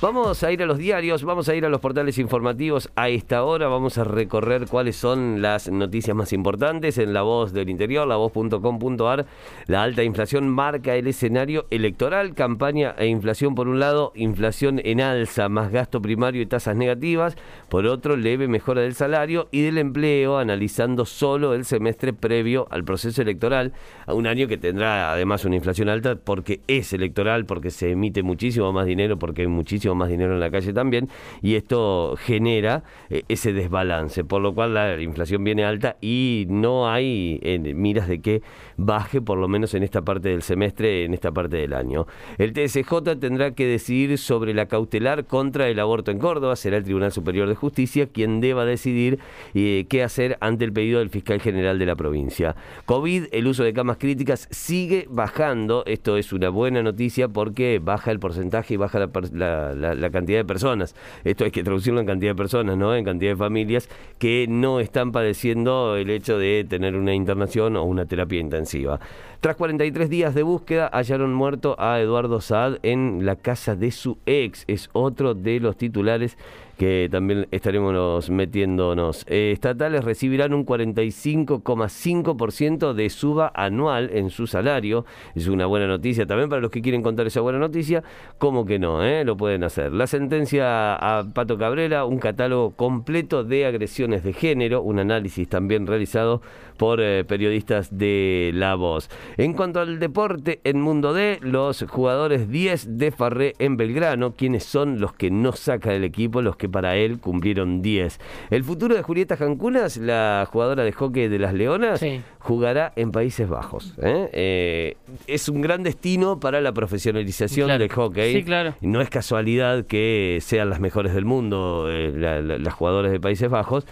Vamos a ir a los diarios, vamos a ir a los portales informativos a esta hora, vamos a recorrer cuáles son las noticias más importantes en La Voz del Interior, la voz.com.ar. La alta inflación marca el escenario electoral, campaña e inflación por un lado, inflación en alza, más gasto primario y tasas negativas, por otro, leve mejora del salario y del empleo, analizando solo el semestre previo al proceso electoral, a un año que tendrá además una inflación alta porque es electoral, porque se emite muchísimo más dinero, porque hay muchísimo más dinero en la calle también, y esto genera eh, ese desbalance, por lo cual la inflación viene alta y no hay miras de que baje, por lo menos en esta parte del semestre, en esta parte del año. El TSJ tendrá que decidir sobre la cautelar contra el aborto en Córdoba, será el Tribunal Superior de Justicia quien deba decidir eh, qué hacer ante el pedido del fiscal general de la provincia. COVID, el uso de camas críticas sigue bajando, esto es una buena noticia porque baja el porcentaje y baja la, la, cantidad de personas. Esto hay que traducirlo en cantidad de personas, ¿no? En cantidad de familias que no están padeciendo el hecho de tener una internación o una terapia intensiva. Tras 43 días de búsqueda, hallaron muerto a Eduardo Saad en la casa de su ex. Es otro de los titulares que también estaremos metiéndonos. Eh, estatales recibirán un 45,5% de suba anual en su salario. Es una buena noticia también para los que quieren contar esa buena noticia. ¿Cómo que no? Eh? Lo pueden hacer. La sentencia a Pato Cabrera, un catálogo completo de agresiones de género, un análisis también realizado por eh, periodistas de La Voz. En cuanto al deporte, en Mundo D, los jugadores 10 de Farré en Belgrano, quienes son los que no saca del equipo, los que para él cumplieron 10. El futuro de Julieta Jancunas, la jugadora de hockey de las Leonas, jugará en Países Bajos. ¿eh? Eh, es un gran destino para la profesionalización del hockey. Sí, claro. No es casualidad que sean las mejores del mundo eh, las jugadoras de Países Bajos,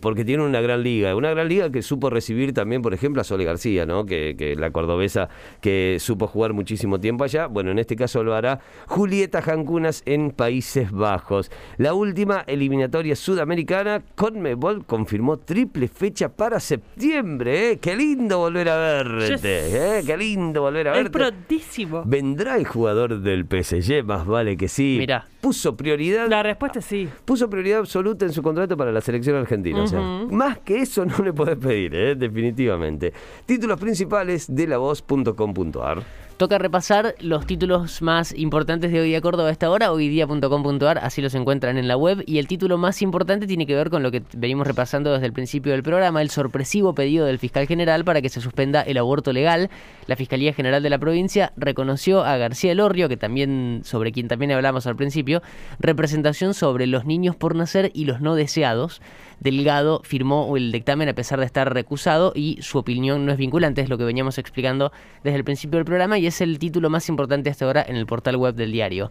porque tienen una gran liga. Una gran liga que supo recibir también, por ejemplo, a Sole García, ¿no? que, que la cordobesa que supo jugar muchísimo tiempo allá. Bueno, en este caso lo hará Julieta Jancunas en Países Bajos. La última última eliminatoria sudamericana, Conmebol confirmó triple fecha para septiembre. ¿eh? Qué lindo volver a verte. ¿eh? Qué lindo volver a verte. Es prontísimo. ¿Vendrá el jugador del PSG? Más vale que sí. Mira. Puso prioridad. La respuesta es sí. Puso prioridad absoluta en su contrato para la selección argentina. o sea, más que eso no le podés pedir, ¿eh? definitivamente. Títulos principales de la voz.com.ar. Toca repasar los títulos más importantes de Hoy Día Córdoba a esta hora, hoydía.com.ar, así los encuentran en la web. Y el título más importante tiene que ver con lo que venimos repasando desde el principio del programa, el sorpresivo pedido del fiscal general para que se suspenda el aborto legal. La Fiscalía General de la provincia reconoció a García Elorrio, que también, sobre quien también hablamos al principio, representación sobre los niños por nacer y los no deseados. Delgado firmó el dictamen a pesar de estar recusado y su opinión no es vinculante, es lo que veníamos explicando desde el principio del programa y es el título más importante hasta ahora en el portal web del diario.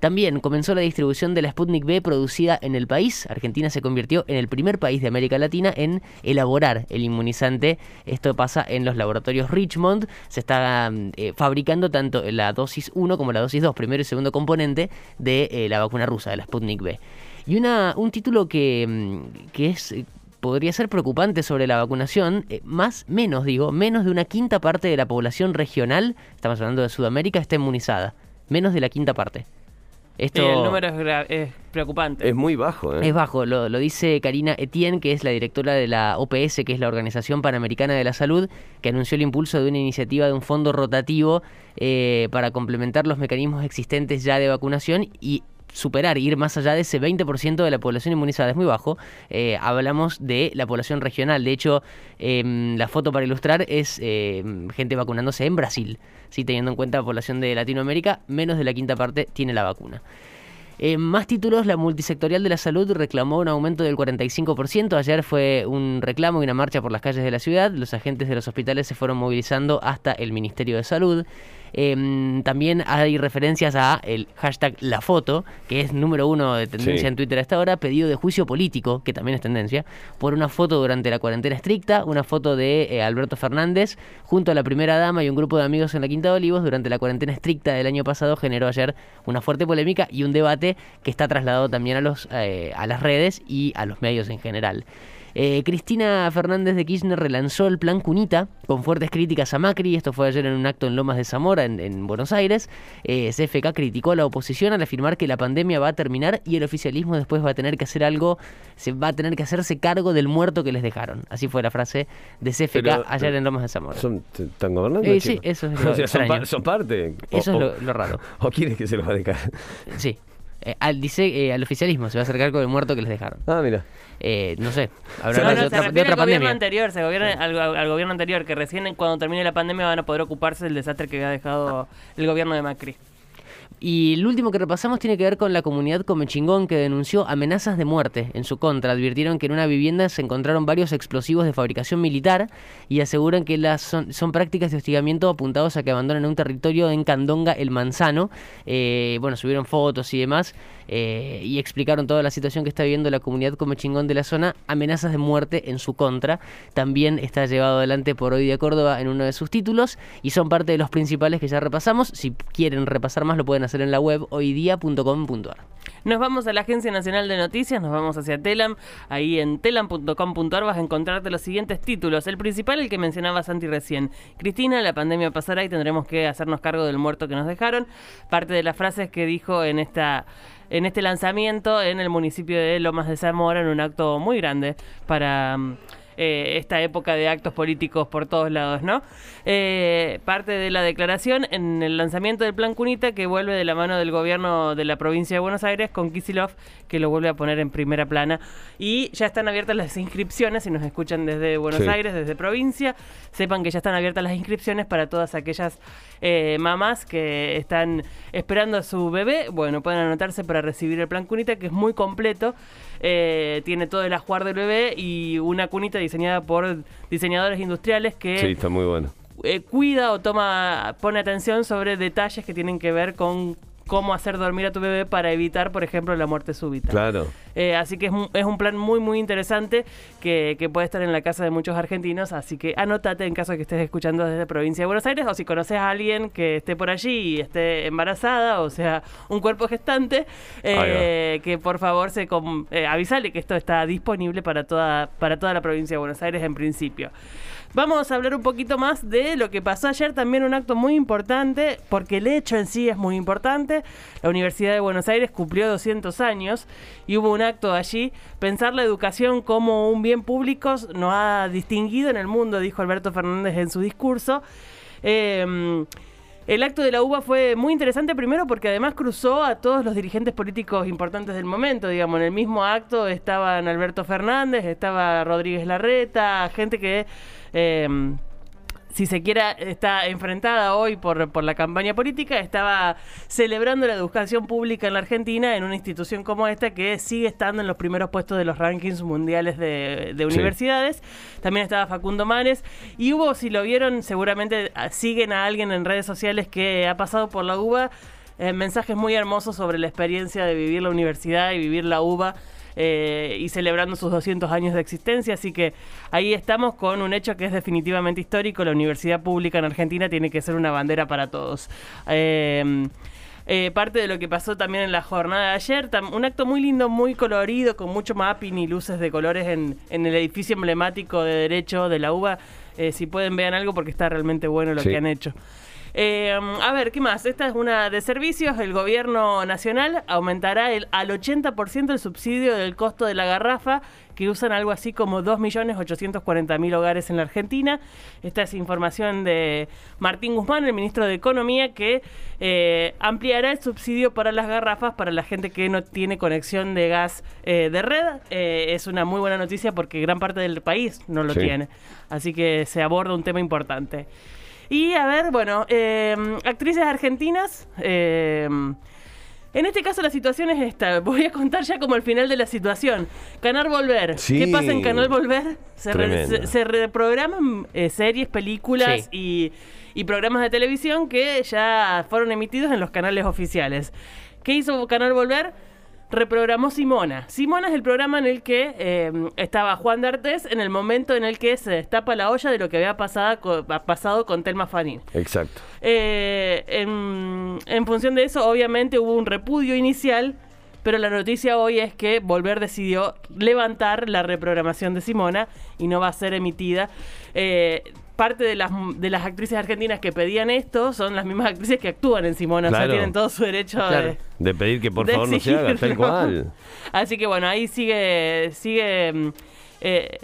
También comenzó la distribución de la Sputnik B producida en el país. Argentina se convirtió en el primer país de América Latina en elaborar el inmunizante. Esto pasa en los laboratorios Richmond. Se está eh, fabricando tanto la dosis 1 como la dosis 2, primero y segundo componente de eh, la vacuna rusa, de la Sputnik B. Y una, un título que, mm, que es eh, podría ser preocupante sobre la vacunación, eh, más, menos digo, menos de una quinta parte de la población regional, estamos hablando de Sudamérica, está inmunizada. Menos de la quinta parte. Esto el número es, preocupante. Es muy bajo. ¿eh? Es bajo, lo, dice Karina Etienne, que es la directora de la OPS, que es la Organización Panamericana de la Salud, que anunció el impulso de una iniciativa de un fondo rotativo eh, para complementar los mecanismos existentes ya de vacunación y superar, ir más allá de ese 20% de la población inmunizada. Es muy bajo. Eh, hablamos de la población regional. De hecho, em, la foto para ilustrar es em, gente vacunándose en Brasil. ¿sí? Teniendo en cuenta la población de Latinoamérica, menos de la quinta parte tiene la vacuna. En más títulos, la multisectorial de la salud reclamó un aumento del 45%. Ayer fue un reclamo y una marcha por las calles de la ciudad. Los agentes de los hospitales se fueron movilizando hasta el Ministerio de Salud. Em, también hay referencias a el hashtag La Foto, que es número uno de tendencia en Twitter hasta ahora, pedido de juicio político, que también es tendencia, por una foto durante la cuarentena estricta, una foto de eh, Alberto Fernández junto a la primera dama y un grupo de amigos en la Quinta de Olivos durante la cuarentena estricta del año pasado generó ayer una fuerte polémica y un debate que está trasladado también a, los, eh, a las redes y a los medios en general. Eh, Cristina Fernández de Kirchner relanzó el plan Cunita con fuertes críticas a Macri. Esto fue ayer en un acto en Lomas de Zamora, en, Buenos Aires. Eh, CFK criticó a la oposición al afirmar que la pandemia va a terminar y el oficialismo después va a tener que hacer algo, se va a tener que hacerse cargo del muerto que les dejaron. Así fue la frase de CFK ayer en Lomas de Zamora. ¿Están gobernando? Eh, sí, eso es lo son, parte. Eso es lo, raro. ¿O quieres que se los va a dejar? Sí. Eh, al, dice eh, al oficialismo, se va a acercar con el muerto que les dejaron. Ah, mira. Eh, no sé, habrá de, otra, de otra al Gobierno anterior, se gobierna, al, gobierno anterior, que recién cuando termine la pandemia van a poder ocuparse del desastre que había dejado el gobierno de Macri. Y el último que repasamos tiene que ver con la comunidad Comechingón que denunció amenazas de muerte en su contra. Advirtieron que en una vivienda se encontraron varios explosivos de fabricación militar y aseguran que las son, prácticas de hostigamiento apuntados a que abandonen un territorio en Candonga, el Manzano. Eh, bueno, subieron fotos y demás eh, y explicaron toda la situación que está viviendo la comunidad Comechingón de la zona. Amenazas de muerte en su contra. También está llevado adelante por Hoy de Córdoba en uno de sus títulos y son parte de los principales que ya repasamos. Si quieren repasar más lo pueden hacer en la web hoydía.com.ar. Nos vamos a la Agencia Nacional de Noticias, nos vamos hacia Telam. Ahí en telam.com.ar vas a encontrarte los siguientes títulos. El principal, el que mencionaba Santi recién. Cristina, la pandemia pasará y tendremos que hacernos cargo del muerto que nos dejaron. Parte de las frases que dijo en esta en este lanzamiento en el municipio de Lomas de Zamora en un acto muy grande para mm, eh, esta época de actos políticos por todos lados, ¿no? Eh, parte de la declaración en el lanzamiento del Plan Cunita que vuelve de la mano del gobierno de la provincia de Buenos Aires con Kisilov, que lo vuelve a poner en primera plana. Y ya están abiertas las inscripciones, si nos escuchan desde Buenos Aires, desde provincia, sepan que ya están abiertas las inscripciones para todas aquellas eh, mamás que están esperando a su bebé. Bueno, pueden anotarse para recibir el Plan Cunita, que es muy completo. Tiene todo el ajuar del bebé y una cunita diseñada por diseñadores industriales que... Sí, está muy bueno. Eh, cuida o toma, pone atención sobre detalles que tienen que ver con cómo hacer dormir a tu bebé para evitar, por ejemplo, la muerte súbita. Claro. Eh, así que es un, es un, plan muy, muy interesante que, que, puede estar en la casa de muchos argentinos. Así que anótate en caso de que estés escuchando desde provincia de Buenos Aires o si conoces a alguien que esté por allí y esté embarazada, o sea, un cuerpo gestante, eh, que por favor se eh, avisale que esto está disponible para toda, para toda la provincia de Buenos Aires en principio. Vamos a hablar un poquito más de lo que pasó ayer, también un acto muy importante, porque el hecho en sí es muy importante. La Universidad de Buenos Aires cumplió 200 años y hubo un acto allí. Pensar la educación como un bien público nos ha distinguido en el mundo, dijo Alberto Fernández en su discurso. Em, el acto de la UBA fue muy interesante primero porque además cruzó a todos los dirigentes políticos importantes del momento, digamos, en el mismo acto estaban Alberto Fernández, estaba Rodríguez Larreta, gente que eh, si se quiera, está enfrentada hoy por, por la campaña política, estaba celebrando la educación pública en la Argentina en una institución como esta que sigue estando en los primeros puestos de los rankings mundiales de, universidades. También estaba Facundo Manes. Y hubo, si lo vieron, seguramente ah, siguen a alguien en redes sociales que ha pasado por la UBA. Eh, mensajes muy hermosos sobre la experiencia de vivir la universidad y vivir la UBA eh, y celebrando sus 200 años de existencia. Así que ahí estamos con un hecho que es definitivamente histórico. La universidad pública en Argentina tiene que ser una bandera para todos. Eh, eh, parte de lo que pasó también en la jornada de ayer, un acto muy lindo, muy colorido, con mucho mapping y luces de colores en, el edificio emblemático de Derecho de la UBA. si pueden vean algo porque está realmente bueno lo que han hecho. Eh, a ver, ¿qué más? Esta es una de servicios. El gobierno nacional aumentará el, al 80% el subsidio del costo de la garrafa, que usan algo así como 2.840.000 hogares en la Argentina. Esta es información de Martín Guzmán, el ministro de Economía, que eh, ampliará el subsidio para las garrafas para la gente que no tiene conexión de gas eh, de red. es una muy buena noticia porque gran parte del país no lo tiene. Así que se aborda un tema importante. Y a ver, bueno, eh, actrices argentinas. Eh, en este caso la situación es esta. Voy a contar ya como el final de la situación. Canal Volver. ¿Qué pasa en Canal Volver? Se, reprograman eh, series, películas y, y programas de televisión que ya fueron emitidos en los canales oficiales. ¿Qué hizo Canal Volver? Reprogramó Simona. Simona es el programa en el que em, estaba Juan D'Artes en el momento en el que se destapa la olla de lo que había pasado con, pasado con Telma Fanín. Exacto. Eh, en, función de eso, obviamente hubo un repudio inicial pero la noticia hoy es que Volver decidió levantar la reprogramación de Simona y no va a ser emitida. Eh, parte de las, de las actrices argentinas que pedían esto son las mismas actrices que actúan en Simona, o sea, Claro. tienen todo su derecho Claro. de, De pedir que por favor no se haga, tal cual. Así que bueno, ahí sigue, sigue mm, eh,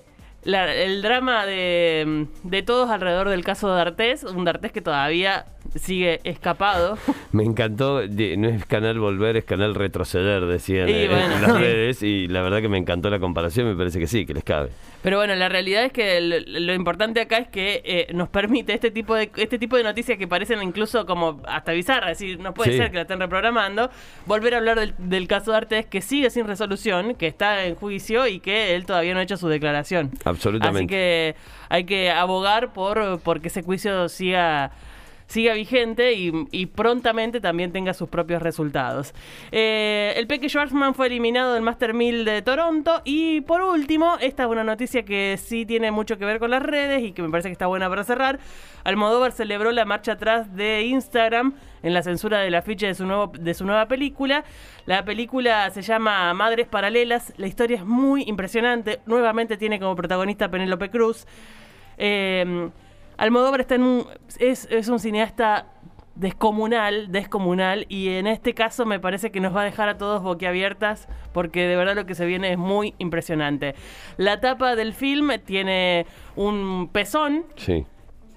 la- el drama de, mm, de todos alrededor del caso de Artés, un D'Artés que todavía sigue escapado. Me encantó, no es canal volver, es canal retroceder, decían Y eh, bueno, en las sí. redes, y la verdad que me encantó la comparación, me parece que sí, que les cabe. Pero bueno, la realidad es que lo importante acá es que eh, nos permite este tipo de este tipo de noticias que parecen incluso como hasta bizarras, es decir, no puede Sí. ser que la estén reprogramando, volver a hablar del, del caso de Artés que sigue sin resolución, que está en juicio y que él todavía no ha hecho su declaración. Absolutamente. Así que hay que abogar por, por que ese juicio siga siga vigente y, prontamente también tenga sus propios resultados. Eh, el Peque Schwarzman fue eliminado del Master 1000 de Toronto y por último, esta es una noticia que sí tiene mucho que ver con las redes y que me parece que está buena para cerrar. Almodóvar celebró la marcha atrás de Instagram en la censura del afiche de su, nuevo, de su nueva película. La película se llama Madres Paralelas. La historia es muy impresionante. Nuevamente tiene como protagonista Penélope Cruz. Eh, Almodóvar está en un, es, es un cineasta descomunal, descomunal, y en este caso me parece que nos va a dejar a todos boquiabiertas, porque de verdad lo que se viene es muy impresionante. La tapa del film tiene un pezón Sí.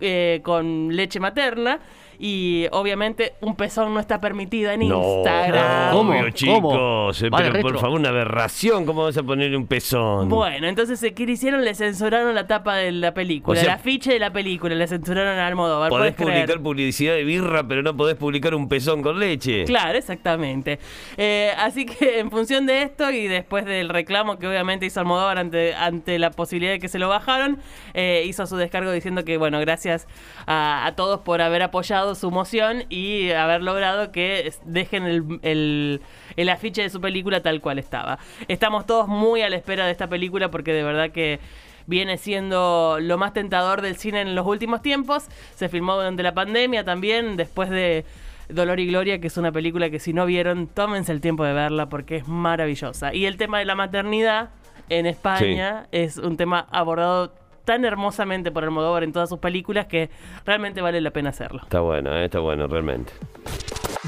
eh, con leche materna, y obviamente un pezón no está permitida en No, Instagram. ¿Cómo? obvio, chicos. eh, Pero por favor, una aberración. ¿Cómo vas a poner un pezón? Bueno, entonces, eh, ¿qué le hicieron? Le censuraron la tapa de la película, O sea- el afiche de la película, le censuraron a Almodóvar. Podés publicar publicidad de birra, pero no podés publicar un pezón con leche. Claro, exactamente. Eh, así que en función de esto y después del reclamo que obviamente hizo Almodóvar ante, ante la posibilidad de que se lo bajaron, eh, hizo su descargo diciendo que, bueno, gracias a, a todos por haber apoyado su moción y haber logrado que dejen el, el- el afiche de su película tal cual estaba. Estamos todos muy a la espera de esta película porque de verdad que viene siendo lo más tentador del cine en los últimos tiempos. Se filmó durante la pandemia también, después de Dolor y Gloria, que es una película que si no vieron, tómense el tiempo de verla porque es maravillosa. Y el tema de la maternidad en España es un tema abordado tan hermosamente por Almodóvar en todas sus películas que realmente vale la pena hacerlo. Está bueno, eh, está bueno, realmente.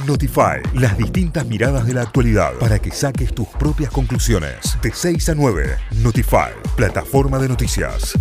Notify, las distintas miradas de la actualidad para que saques tus propias conclusiones. De 6 a 9, Notify, plataforma de noticias.